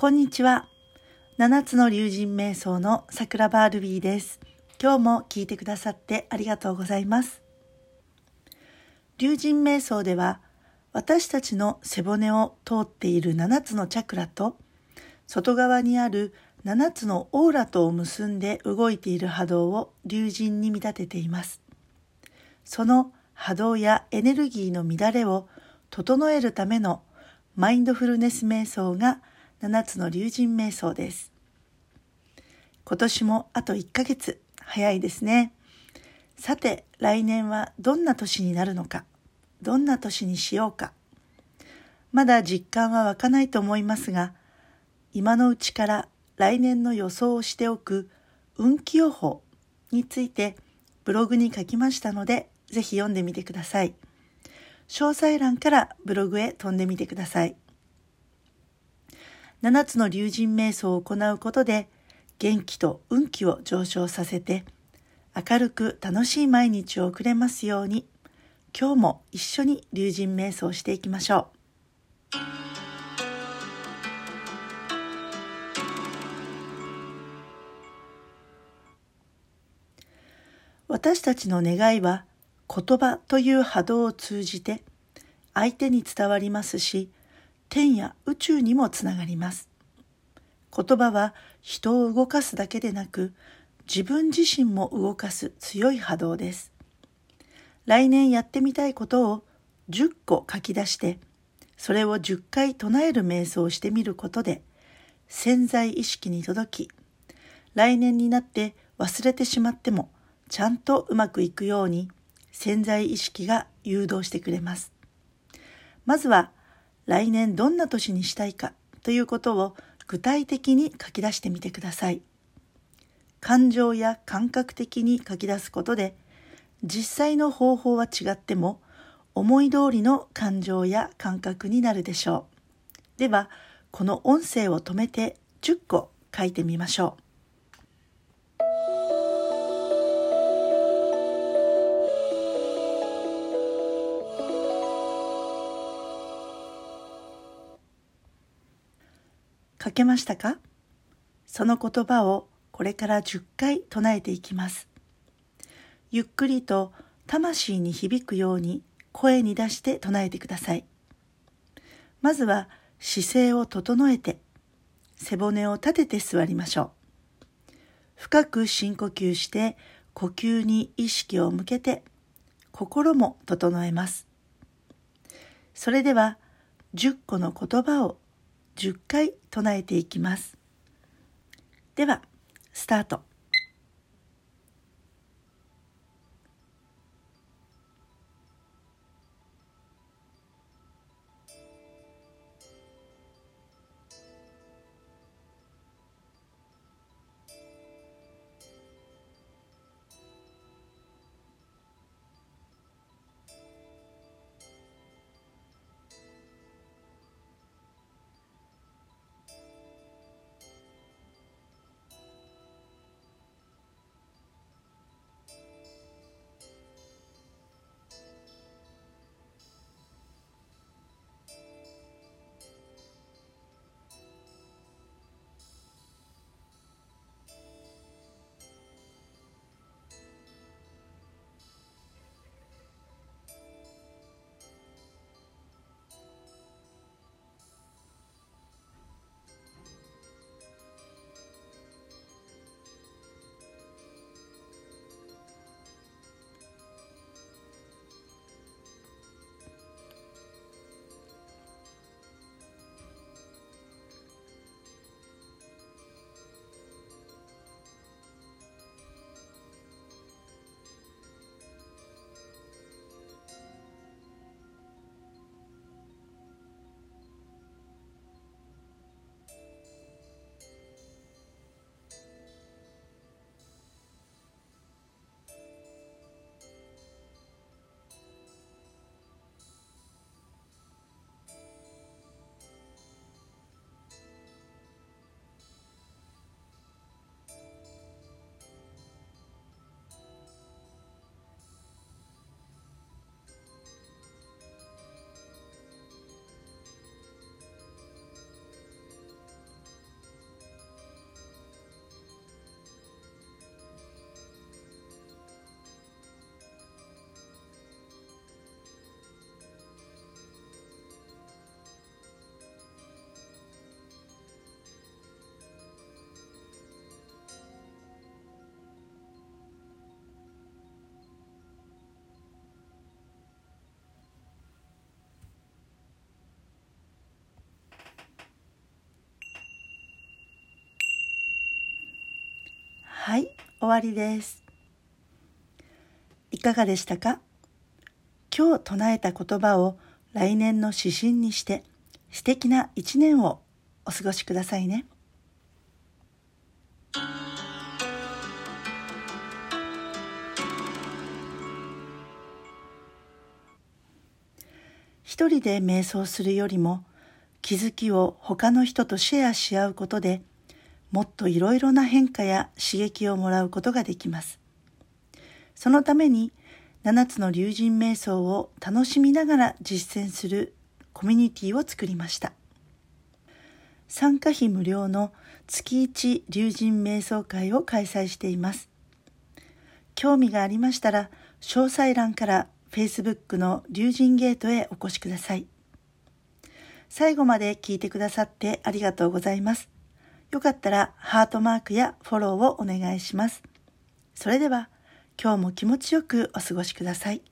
こんにちは。七つの竜神瞑想の桜バールビーです。今日も聞いてくださってありがとうございます。竜神瞑想では、私たちの背骨を通っている七つのチャクラと、外側にある七つのオーラとを結んで動いている波動を竜神に見立てています。その波動やエネルギーの乱れを整えるためのマインドフルネス瞑想が7つの竜神瞑想です。今年もあと1ヶ月早いですね。さて来年はどんな年になるのか、どんな年にしようか。まだ実感は湧かないと思いますが、今のうちから来年の予想をしておく運気予報についてブログに書きましたので、ぜひ読んでみてください。詳細欄からブログへ飛んでみてください。7つの竜神瞑想を行うことで元気と運気を上昇させて明るく楽しい毎日を送れますように今日も一緒に竜神瞑想していきましょう。私たちの願いは言葉という波動を通じて相手に伝わりますし天や宇宙にもつながります。言葉は人を動かすだけでなく自分自身も動かす強い波動です。来年やってみたいことを10個書き出してそれを10回唱える瞑想をしてみることで潜在意識に届き来年になって忘れてしまってもちゃんとうまくいくように潜在意識が誘導してくれます。まずは来年どんな年にしたいかということを具体的に書き出してみてください。感情や感覚的に書き出すことで実際の方法は違っても思い通りの感情や感覚になるでしょう。ではこの音声を止めて10個書いてみましょう。書けましたか？その言葉をこれから10回唱えていきます。ゆっくりと魂に響くように声に出して唱えてください。まずは姿勢を整えて背骨を立てて座りましょう。深く深呼吸して呼吸に意識を向けて心も整えます。それでは10個の言葉を10回唱えていきます。では、スタート。はい終わりですいかがでしたか？今日唱えた言葉を来年の指針にして素敵な一年をお過ごしくださいね。一人で瞑想するよりも気づきを他の人とシェアし合うことでもっといろいろな変化や刺激をもらうことができます。そのために7つの龍神瞑想を楽しみながら実践するコミュニティを作りました。参加費無料の月1龍神瞑想会を開催しています。興味がありましたら詳細欄から Facebook の龍神ゲートへお越しください。最後まで聞いてくださってありがとうございます。よかったらハートマークやフォローをお願いします。それでは今日も気持ちよくお過ごしください。